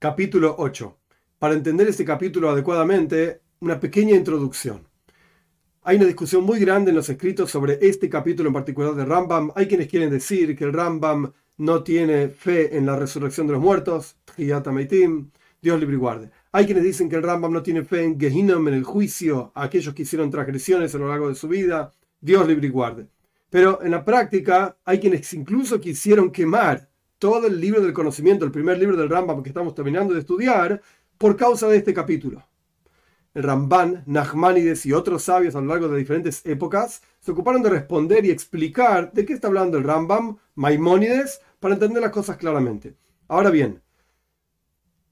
Capítulo 8. Para entender este capítulo adecuadamente, una pequeña introducción. Hay una discusión muy grande en los escritos sobre este capítulo en particular de Rambam. Hay quienes quieren decir que el Rambam no tiene fe en la resurrección de los muertos, Dios libre y guarde. Hay quienes dicen que el Rambam no tiene fe en Gehinnom, en el juicio a aquellos que hicieron transgresiones a lo largo de su vida, Dios libre y guarde. Pero en la práctica hay quienes incluso quisieron quemar todo el libro del conocimiento, el primer libro del Rambam que estamos terminando de estudiar, por causa de este capítulo. El Ramban, Nachmanides y otros sabios a lo largo de diferentes épocas se ocuparon de responder y explicar de qué está hablando el Rambam, Maimónides, para entender las cosas claramente. Ahora bien,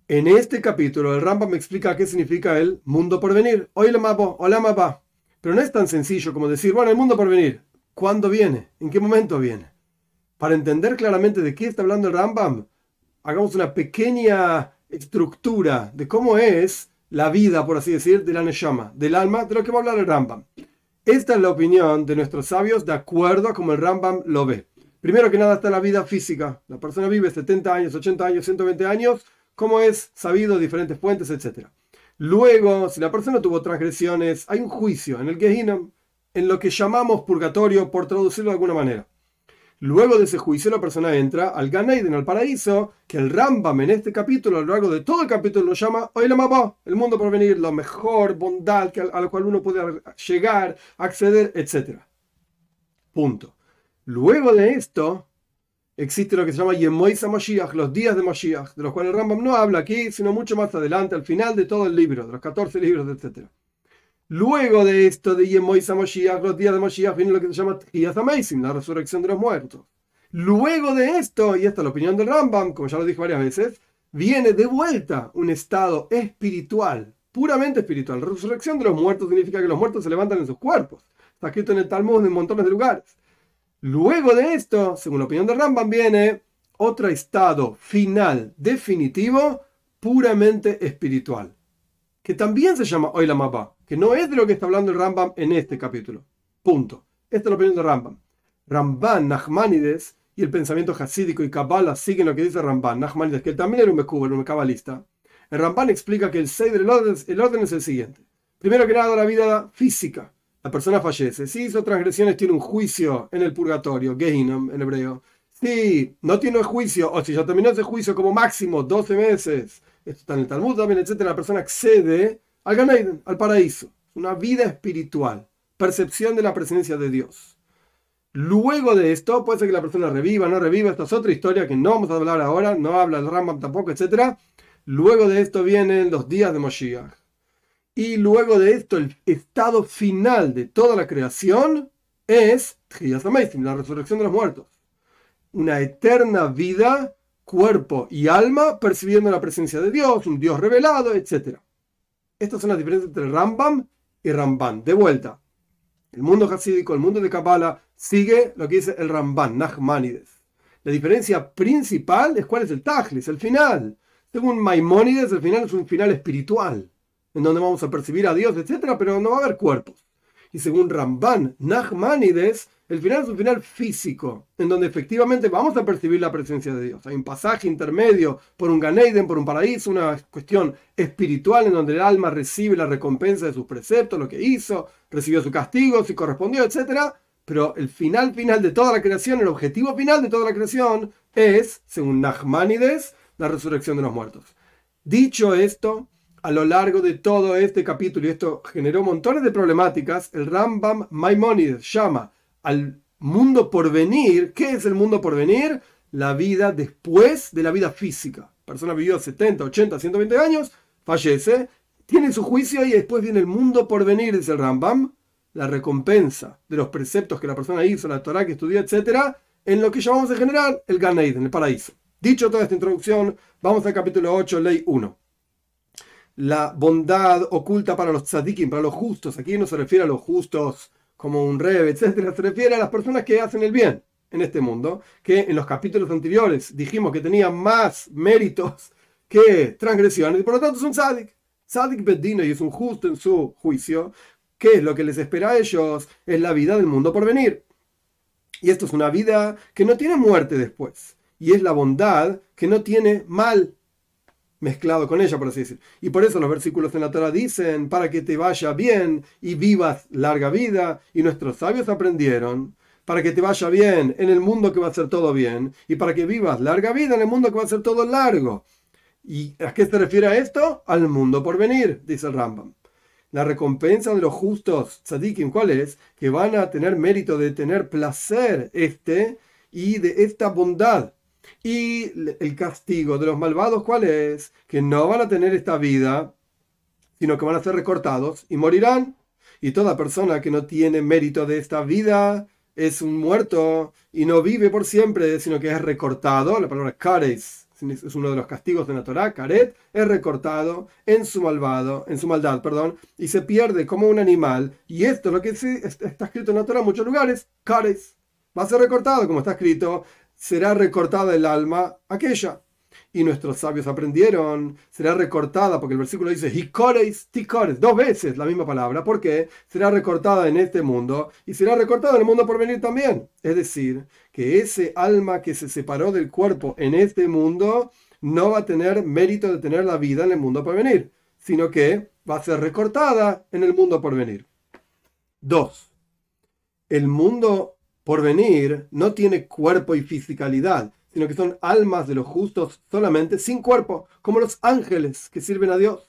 en este capítulo el Rambam me explica qué significa el mundo por venir. Hola mapo, hola mapa. Pero no es tan sencillo como decir, bueno, el mundo por venir. ¿Cuándo viene? ¿En qué momento viene? Para entender claramente de qué está hablando el Rambam, hagamos una pequeña estructura de cómo es la vida, por así decir, de la Neshama, del alma, de lo que va a hablar el Rambam. Esta es la opinión de nuestros sabios de acuerdo a como el Rambam lo ve. Primero que nada está la vida física. La persona vive 70 años, 80 años, 120 años, como es sabido, diferentes fuentes, etc. Luego, si la persona tuvo transgresiones, hay un juicio en el Gehinnom, en lo que llamamos purgatorio, por traducirlo de alguna manera. Luego de ese juicio la persona entra al Gan al paraíso, que el Rambam en este capítulo, a lo largo de todo el capítulo, lo llama Oilamabá, el mundo por venir, lo mejor, bondad a lo cual uno puede llegar, acceder, etc. Punto. Luego de esto, existe lo que se llama Yemoisa Mashiach, los días de Mashiach, de los cuales el Rambam no habla aquí, sino mucho más adelante, al final de todo el libro, de los 14 libros, etc. Luego de esto de Yemoisa Mashiach, los días de Mashiach, viene lo que se llama Tiyaz Amazing, la resurrección de los muertos. Luego de esto, y esta es la opinión del Rambam, como ya lo dije varias veces, viene de vuelta un estado espiritual, puramente espiritual. La resurrección de los muertos significa que los muertos se levantan en sus cuerpos. Está escrito en el Talmud en montones de lugares. Luego de esto, según la opinión del Rambam, viene otro estado final, definitivo, puramente espiritual, que también se llama Oilamabá que no es de lo que está hablando el Rambam en este capítulo. Punto. Esta es la opinión de Rambam. Ramban, Nachmanides y el pensamiento hasídico y Kabbalah siguen lo que dice Ramban, Nachmanides, que él también era un Mekuber, un cabalista. El Ramban explica que el Seider, el orden, el orden es el siguiente. Primero que nada, la vida física. La persona fallece. Si hizo transgresiones, tiene un juicio en el purgatorio, Gehinnom en hebreo. Si no tiene juicio, o si ya terminó ese juicio como máximo 12 meses, esto está en el Talmud también, etc., la persona accede al Ganeiden, al paraíso. Una vida espiritual, percepción de la presencia de Dios. Luego de esto, puede ser que la persona reviva, no reviva, esta es otra historia que no vamos a hablar ahora, no habla el Rambam tampoco, etc. Luego de esto vienen los días de Moshiach. Y luego de esto, el estado final de toda la creación es la resurrección de los muertos. Una eterna vida, cuerpo y alma percibiendo la presencia de Dios, un Dios revelado, etc. Estas son las diferencias entre Rambam y Ramban. De vuelta, el mundo hasídico, el mundo de Kabbalah, sigue lo que dice el Ramban, Nachmanides. La diferencia principal es cuál es el Tajlis, el final. Según Maimónides, el final es un final espiritual, en donde vamos a percibir a Dios, etc., pero no va a haber cuerpos. Y según Ramban, Nachmanides, el final es un final físico, en donde efectivamente vamos a percibir la presencia de Dios. Hay un pasaje intermedio por un Ganeiden, por un paraíso, una cuestión espiritual en donde el alma recibe la recompensa de sus preceptos, lo que hizo, recibió su castigo, si correspondió, etc. Pero el final final de toda la creación, el objetivo final de toda la creación es, según Nachmanides, la resurrección de los muertos. Dicho esto, a lo largo de todo este capítulo, y esto generó montones de problemáticas, el Rambam Maimonides llama al mundo por venir. ¿Qué es el mundo por venir? La vida después de la vida física. Persona vivió 70, 80, 120 años, fallece, tiene su juicio y después viene el mundo por venir, dice el Rambam, la recompensa de los preceptos que la persona hizo, la Torah que estudió, etc., en lo que llamamos en general el Gan en el paraíso. Dicho toda esta introducción, vamos al capítulo 8, ley 1. La bondad oculta para los tzadikim, para los justos. Aquí no se refiere a los justos como un rebe, etcétera, se refiere a las personas que hacen el bien en este mundo, que en los capítulos anteriores dijimos que tenían más méritos que transgresiones, y por lo tanto es un. Tzadik bedino y es un justo en su juicio. ¿Qué es lo que les espera a ellos? Es la vida del mundo por venir. Y esto es una vida que no tiene muerte después. Y es la bondad que no tiene mal. Mezclado con ella, por así decir. Y por eso los versículos en la Torah dicen, para que te vaya bien y vivas larga vida. Y nuestros sabios aprendieron, para que te vaya bien en el mundo que va a ser todo bien, y para que vivas larga vida en el mundo que va a ser todo largo. ¿Y a qué se refiere a esto? Al mundo por venir, dice el Rambam. La recompensa de los justos tzadikim, ¿cuál es? Que van a tener mérito de tener placer este y de esta bondad y el castigo de los malvados, ¿cuál es? Que no van a tener esta vida, sino que van a ser recortados y morirán. Y toda persona que no tiene mérito de esta vida es un muerto y no vive por siempre, sino que es recortado. La palabra kares es uno de los castigos de la Torah. Karet es recortado en su malvado, en su maldad, perdón, y se pierde como un animal. Y esto es lo que está escrito en la Torah en muchos lugares. Kares va a ser recortado, como está escrito será recortada el alma aquella. Y nuestros sabios aprendieron, será recortada, porque el versículo dice, hikores, tikores, dos veces la misma palabra, porque será recortada en este mundo y será recortada en el mundo por venir también. Es decir, que ese alma que se separó del cuerpo en este mundo no va a tener mérito de tener la vida en el mundo por venir, sino que va a ser recortada en el mundo por venir. Dos, el mundo por venir no tiene cuerpo y fisicalidad, sino que son almas de los justos solamente sin cuerpo, como los ángeles que sirven a Dios.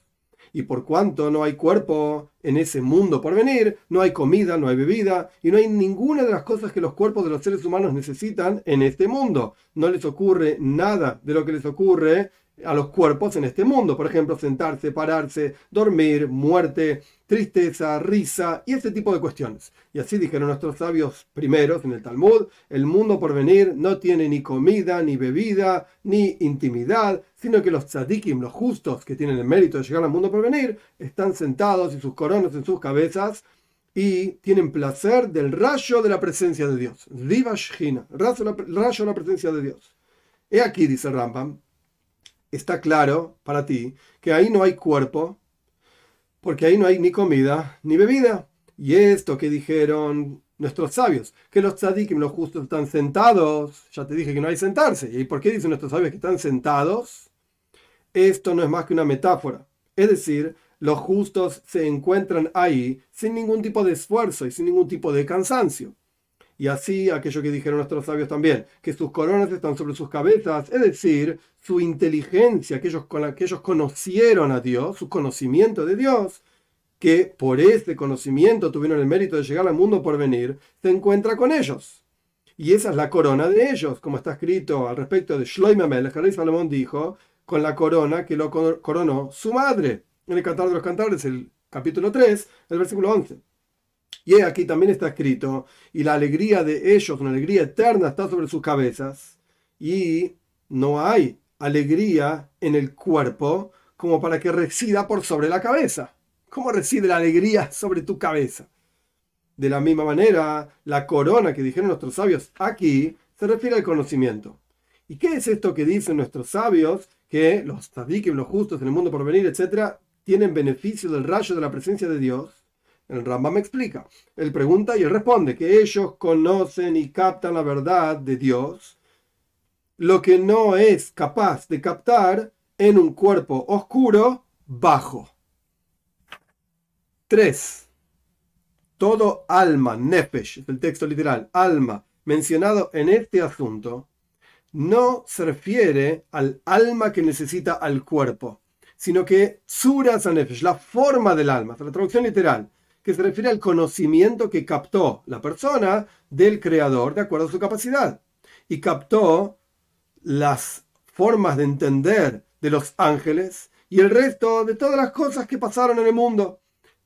Y por cuanto no hay cuerpo en ese mundo por venir, no hay comida, no hay bebida, y no hay ninguna de las cosas que los cuerpos de los seres humanos necesitan en este mundo. No les ocurre nada de lo que les ocurre a los cuerpos en este mundo. Por ejemplo, sentarse, pararse, dormir, muerte, tristeza, risa y ese tipo de cuestiones. Y así dijeron nuestros sabios primeros en el Talmud, el mundo por venir no tiene ni comida, ni bebida, ni intimidad, sino que los tzadikim, los justos que tienen el mérito de llegar al mundo por venir, están sentados y sus coronas en sus cabezas y tienen placer del rayo de la presencia de Dios. Diva rayo de la presencia de Dios. He aquí, dice Rambam, está claro para ti que ahí no hay cuerpo, porque ahí no hay ni comida ni bebida. Y esto que dijeron nuestros sabios, que los tzadikim, los justos, están sentados, ya te dije que no hay sentarse. ¿Y por qué dicen nuestros sabios que están sentados? Esto no es más que una metáfora. Es decir, los justos se encuentran ahí sin ningún tipo de esfuerzo y sin ningún tipo de cansancio. Y así aquello que dijeron nuestros sabios también, que sus coronas están sobre sus cabezas, es decir, su inteligencia, aquellos con que ellos conocieron a Dios, su conocimiento de Dios, que por este conocimiento tuvieron el mérito de llegar al mundo por venir, se encuentra con ellos. Y esa es la corona de ellos, como está escrito al respecto de Shloimeh el rey Salomón dijo, con la corona que lo coronó su madre. En el Cantar de los Cantares, el capítulo 3, el versículo 11. Y aquí también está escrito, y la alegría de ellos, una alegría eterna, está sobre sus cabezas. Y no hay alegría en el cuerpo como para que resida por sobre la cabeza. ¿Cómo reside la alegría sobre tu cabeza? De la misma manera, la corona que dijeron nuestros sabios aquí se refiere al conocimiento. ¿Y qué es esto que dicen nuestros sabios? Que los tzadikim, los justos en el mundo por venir, etcétera, tienen beneficio del rayo de la presencia de Dios el Rambam explica. Él pregunta y él responde que ellos conocen y captan la verdad de Dios, lo que no es capaz de captar en un cuerpo oscuro bajo. 3. Todo alma, nefesh, es el texto literal, alma, mencionado en este asunto, no se refiere al alma que necesita al cuerpo, sino que suras la forma del alma, la traducción literal, que se refiere al conocimiento que captó la persona del creador de acuerdo a su capacidad. Y captó las formas de entender de los ángeles y el resto de todas las cosas que pasaron en el mundo.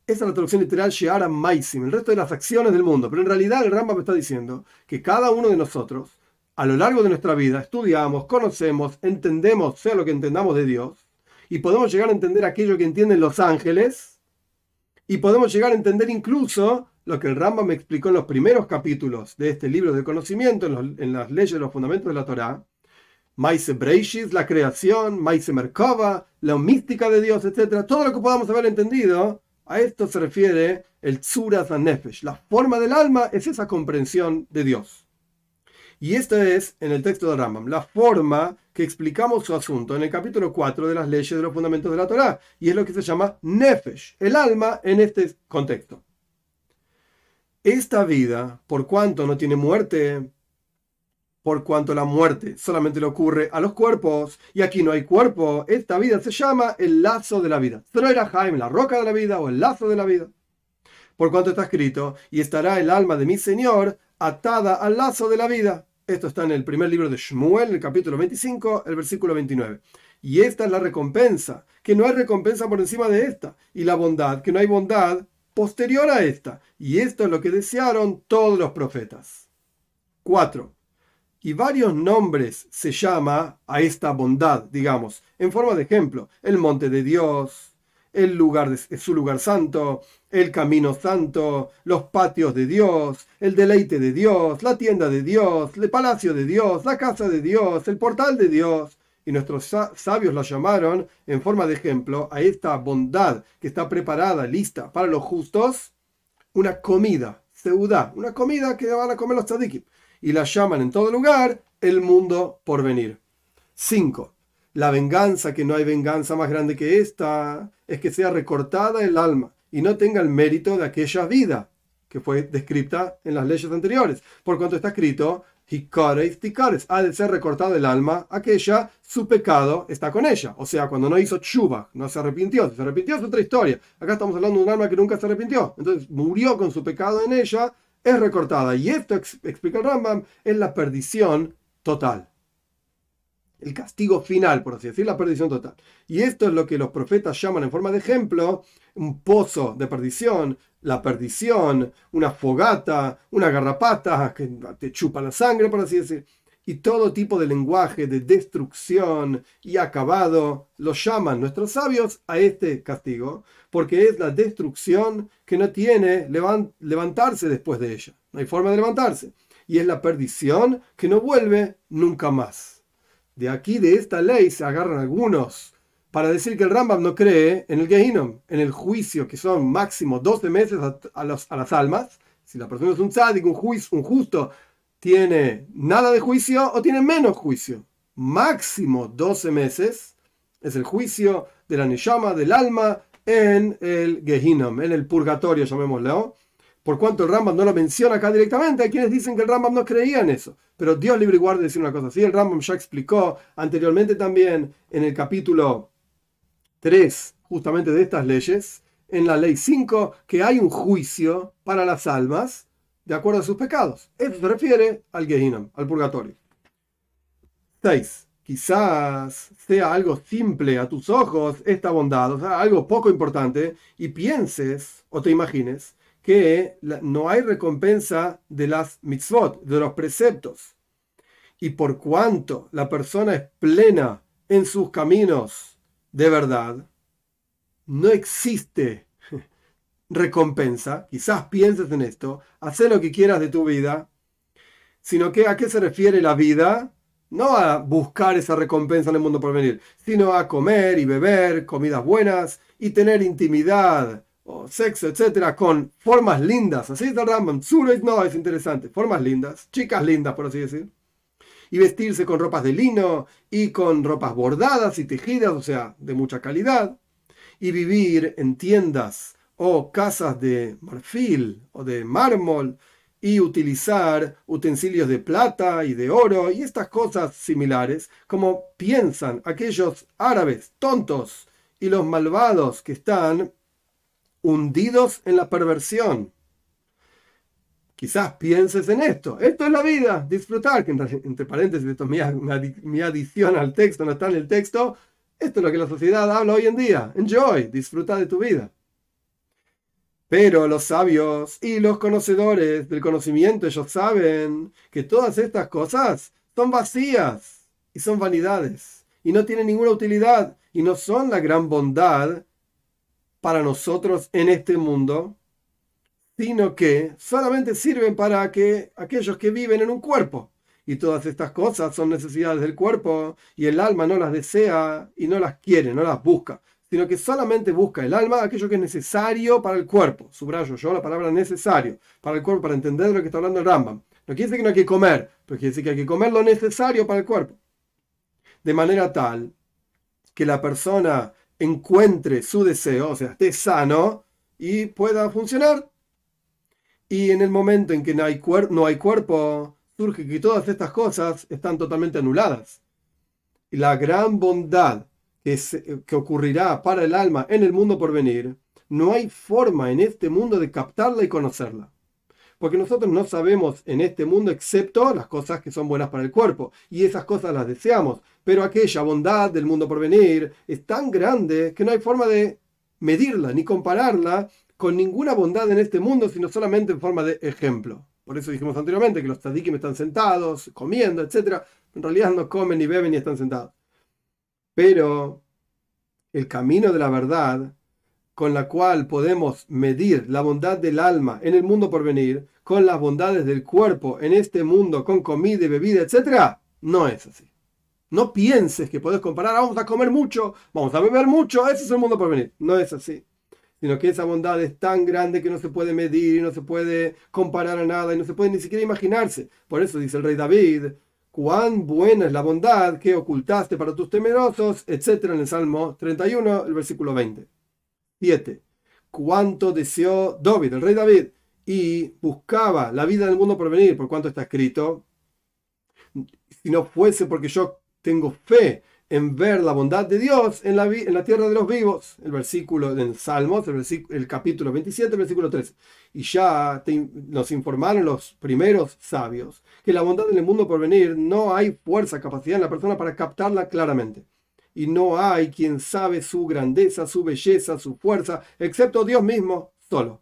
Esa es la traducción literal Sheara Maisim, el resto de las acciones del mundo. Pero en realidad el Rambam está diciendo que cada uno de nosotros, a lo largo de nuestra vida, estudiamos, conocemos, entendemos, sea lo que entendamos de Dios, y podemos llegar a entender aquello que entienden los ángeles, y podemos llegar a entender incluso lo que el Rambam me explicó en los primeros capítulos de este libro de conocimiento, en, las leyes de los fundamentos de la Torá. Maise Breishis, la creación, Maise Merkava, la mística de Dios, etc. Todo lo que podamos haber entendido, a esto se refiere el Tzuras Nefesh. La forma del alma es esa comprensión de Dios. Y esto es, en el texto de Rambam, la forma que explicamos su asunto en el capítulo 4 de las leyes de los fundamentos de la Torá. Y es lo que se llama Nefesh, el alma en este contexto. Esta vida, por cuanto no tiene muerte, por cuanto la muerte solamente le ocurre a los cuerpos, y aquí no hay cuerpo, esta vida se llama el lazo de la vida. era Jaime, la roca de la vida o el lazo de la vida. Por cuanto está escrito, y estará el alma de mi Señor atada al lazo de la vida. Esto está en el primer libro de Shmuel, en el capítulo 25, el versículo 29. Y esta es la recompensa, que no hay recompensa por encima de esta, y la bondad, que no hay bondad posterior a esta. Y esto es lo que desearon todos los profetas. 4. Y varios nombres se llama a esta bondad, digamos, en forma de ejemplo, el monte de Dios, el lugar su lugar santo, el camino santo, los patios de Dios, el deleite de Dios, la tienda de Dios, el palacio de Dios, la casa de Dios, el portal de Dios. Y nuestros sabios la llamaron, en forma de ejemplo, a esta bondad que está preparada, lista para los justos, una comida, seudá, una comida que van a comer los tzadikim. Y la llaman en todo lugar el mundo por venir. 5 la venganza, que no hay venganza más grande que esta, es que sea recortada el alma y no tenga el mérito de aquella vida que fue descrita en las leyes anteriores. Por cuanto está escrito, ha de ser recortada el alma, aquella, su pecado está con ella. O sea, cuando no hizo chuba, no se arrepintió. Si se arrepintió es otra historia. Acá estamos hablando de un alma que nunca se arrepintió. Entonces murió con su pecado en ella, es recortada. Y esto, explica el Rambam, es la perdición total el castigo final, por así decirlo, la perdición total. Y esto es lo que los profetas llaman en forma de ejemplo un pozo de perdición, la perdición, una fogata, una garrapata que te chupa la sangre, por así decir. Y todo tipo de lenguaje de destrucción y acabado lo llaman nuestros sabios a este castigo, porque es la destrucción que no tiene levantarse después de ella. No hay forma de levantarse. Y es la perdición que no vuelve nunca más. De aquí, de esta ley, se agarran algunos para decir que el Rambam no cree en el Gehinom, en el juicio, que son máximo 12 meses a, las almas. Si la persona es un tzadik, un, un justo, tiene nada de juicio o tiene menos juicio. Máximo 12 meses es el juicio de la Neshama, del alma, en el Gehinom, en el purgatorio, llamémoslo por cuanto el Rambam no lo menciona acá directamente, hay quienes dicen que el Rambam no creía en eso. Pero Dios libre y guarde decir una cosa así. El Rambam ya explicó anteriormente también en el capítulo 3, justamente de estas leyes, en la ley 5, que hay un juicio para las almas de acuerdo a sus pecados. Esto se refiere al Gehinam, al purgatorio. 6. Quizás sea algo simple a tus ojos esta bondad, o sea, algo poco importante, y pienses o te imagines que no hay recompensa de las mitzvot, de los preceptos. Y por cuanto la persona es plena en sus caminos de verdad, no existe recompensa. Quizás pienses en esto, haz lo que quieras de tu vida, sino que a qué se refiere la vida, no a buscar esa recompensa en el mundo por venir, sino a comer y beber comidas buenas y tener intimidad o sexo, etcétera, con formas lindas. Así está el Rambam. no es interesante. Formas lindas, chicas lindas, por así decir. Y vestirse con ropas de lino y con ropas bordadas y tejidas, o sea, de mucha calidad. Y vivir en tiendas o casas de marfil o de mármol y utilizar utensilios de plata y de oro y estas cosas similares, como piensan aquellos árabes tontos y los malvados que están hundidos en la perversión. Quizás pienses en esto. Esto es la vida, disfrutar, entre paréntesis, esto es mi, adición al texto, no está en el texto. Esto es lo que la sociedad habla hoy en día. Enjoy, disfruta de tu vida. Pero los sabios y los conocedores del conocimiento, ellos saben que todas estas cosas son vacías y son vanidades y no tienen ninguna utilidad y no son la gran bondad para nosotros en este mundo, sino que solamente sirven para que aquellos que viven en un cuerpo. Y todas estas cosas son necesidades del cuerpo y el alma no las desea y no las quiere, no las busca, sino que solamente busca el alma aquello que es necesario para el cuerpo. Subrayo yo la palabra necesario para el cuerpo, para entender lo que está hablando el Rambam. No quiere decir que no hay que comer, pero quiere decir que hay que comer lo necesario para el cuerpo. De manera tal que la persona encuentre su deseo, o sea, esté sano y pueda funcionar. Y en el momento en que no hay, no hay cuerpo, surge que todas estas cosas están totalmente anuladas. Y la gran bondad que, que ocurrirá para el alma en el mundo por venir, no hay forma en este mundo de captarla y conocerla. Porque nosotros no sabemos en este mundo excepto las cosas que son buenas para el cuerpo. Y esas cosas las deseamos. Pero aquella bondad del mundo por venir es tan grande que no hay forma de medirla ni compararla con ninguna bondad en este mundo, sino solamente en forma de ejemplo. Por eso dijimos anteriormente que los tzadikim están sentados, comiendo, etc. En realidad no comen ni beben ni están sentados. Pero el camino de la verdad con la cual podemos medir la bondad del alma en el mundo por venir, con las bondades del cuerpo en este mundo, con comida y bebida, etc., no es así. No pienses que puedes comparar, ah, vamos a comer mucho, vamos a beber mucho, ese es el mundo por venir. No es así. Sino que esa bondad es tan grande que no se puede medir y no se puede comparar a nada y no se puede ni siquiera imaginarse. Por eso dice el rey David, cuán buena es la bondad que ocultaste para tus temerosos, etc. en el Salmo 31, el versículo 20. 7. Cuánto deseó David, el rey David, y buscaba la vida del mundo por venir, por cuanto está escrito, si no fuese porque yo tengo fe en ver la bondad de Dios en la, en la tierra de los vivos. El versículo en Salmos, el, capítulo 27, el versículo 13. Y ya nos informaron los primeros sabios que la bondad en el mundo por venir no hay fuerza, capacidad en la persona para captarla claramente y no hay quien sabe su grandeza, su belleza, su fuerza, excepto Dios mismo solo.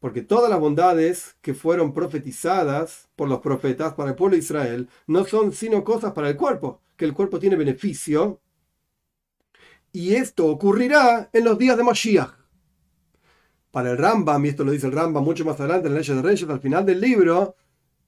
Porque todas las bondades que fueron profetizadas por los profetas para el pueblo de Israel no son sino cosas para el cuerpo, que el cuerpo tiene beneficio. Y esto ocurrirá en los días de Mashiach. Para el Rambam, y esto lo dice el Rambam mucho más adelante en la Ley de Reyes, al final del libro,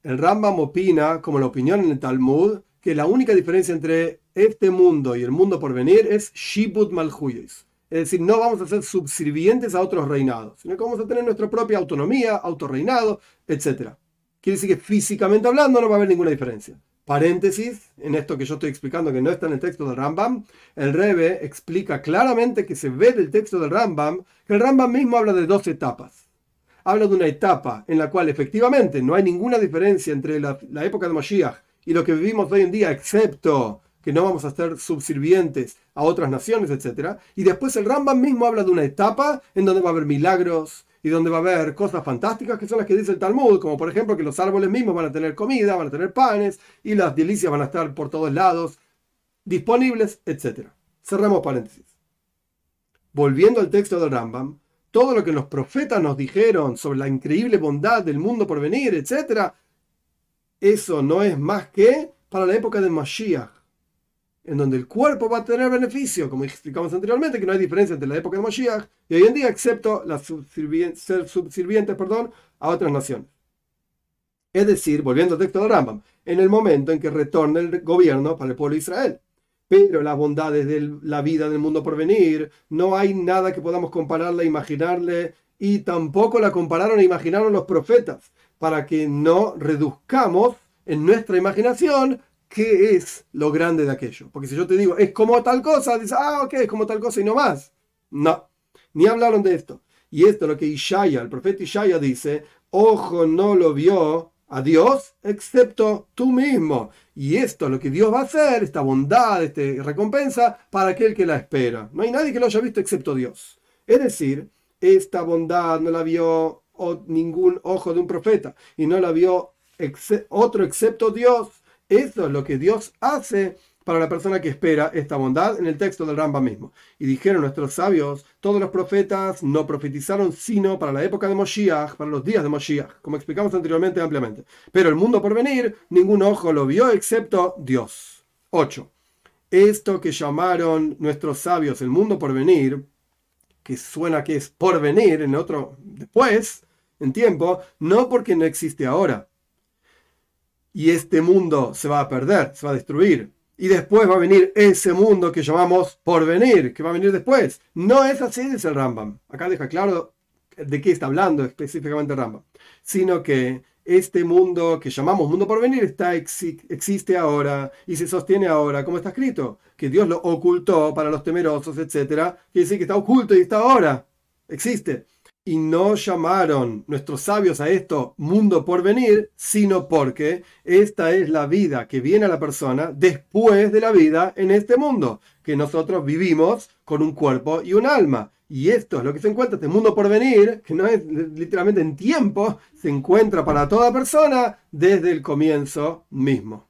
el Rambam opina, como la opinión en el Talmud, que la única diferencia entre este mundo y el mundo por venir es Shibut Malhuyos. Es decir, no vamos a ser subservientes a otros reinados, sino que vamos a tener nuestra propia autonomía, autorreinado, etc. Quiere decir que físicamente hablando no va a haber ninguna diferencia. Paréntesis, en esto que yo estoy explicando que no está en el texto del Rambam, el Rebe explica claramente que se ve del texto del Rambam que el Rambam mismo habla de dos etapas. Habla de una etapa en la cual efectivamente no hay ninguna diferencia entre la, la época de Mashiach y lo que vivimos hoy en día, excepto que no vamos a ser subservientes a otras naciones, etc. Y después el Rambam mismo habla de una etapa en donde va a haber milagros y donde va a haber cosas fantásticas que son las que dice el Talmud, como por ejemplo que los árboles mismos van a tener comida, van a tener panes y las delicias van a estar por todos lados disponibles, etc. Cerramos paréntesis. Volviendo al texto del Rambam, todo lo que los profetas nos dijeron sobre la increíble bondad del mundo por venir, etc., eso no es más que para la época de Mashiach, en donde el cuerpo va a tener beneficio, como explicamos anteriormente, que no hay diferencia entre la época de Mashiach y hoy en día, excepto las ser subsirvientes perdón, a otras naciones. Es decir, volviendo al texto de Rambam, en el momento en que retorne el gobierno para el pueblo de Israel. Pero las bondades de la vida del mundo por venir, no hay nada que podamos compararle, imaginarle, y tampoco la compararon e imaginaron los profetas para que no reduzcamos en nuestra imaginación qué es lo grande de aquello. Porque si yo te digo, es como tal cosa, dices, ah, ok, es como tal cosa y no más. No, ni hablaron de esto. Y esto es lo que Ishaya, el profeta Ishaya dice, ojo no lo vio a Dios excepto tú mismo. Y esto es lo que Dios va a hacer, esta bondad, esta recompensa, para aquel que la espera. No hay nadie que lo haya visto excepto Dios. Es decir, esta bondad no la vio ningún ojo de un profeta y no la vio otro excepto Dios. Eso es lo que Dios hace para la persona que espera esta bondad en el texto del Ramba mismo. Y dijeron nuestros sabios, todos los profetas no profetizaron sino para la época de Moshiach, para los días de Moshiach, como explicamos anteriormente ampliamente. Pero el mundo por venir, ningún ojo lo vio excepto Dios. 8. Esto que llamaron nuestros sabios el mundo por venir, que suena que es por venir en otro después, en tiempo, no porque no existe ahora. Y este mundo se va a perder, se va a destruir. Y después va a venir ese mundo que llamamos por venir, que va a venir después. No es así, dice el Rambam. Acá deja claro de qué está hablando específicamente el Rambam. Sino que este mundo que llamamos mundo por venir está, existe ahora y se sostiene ahora, como está escrito, que Dios lo ocultó para los temerosos, etc. Quiere decir que está oculto y está ahora, existe. Y no llamaron nuestros sabios a esto mundo por venir, sino porque esta es la vida que viene a la persona después de la vida en este mundo, que nosotros vivimos con un cuerpo y un alma. Y esto es lo que se encuentra, este mundo por venir, que no es literalmente en tiempo, se encuentra para toda persona desde el comienzo mismo.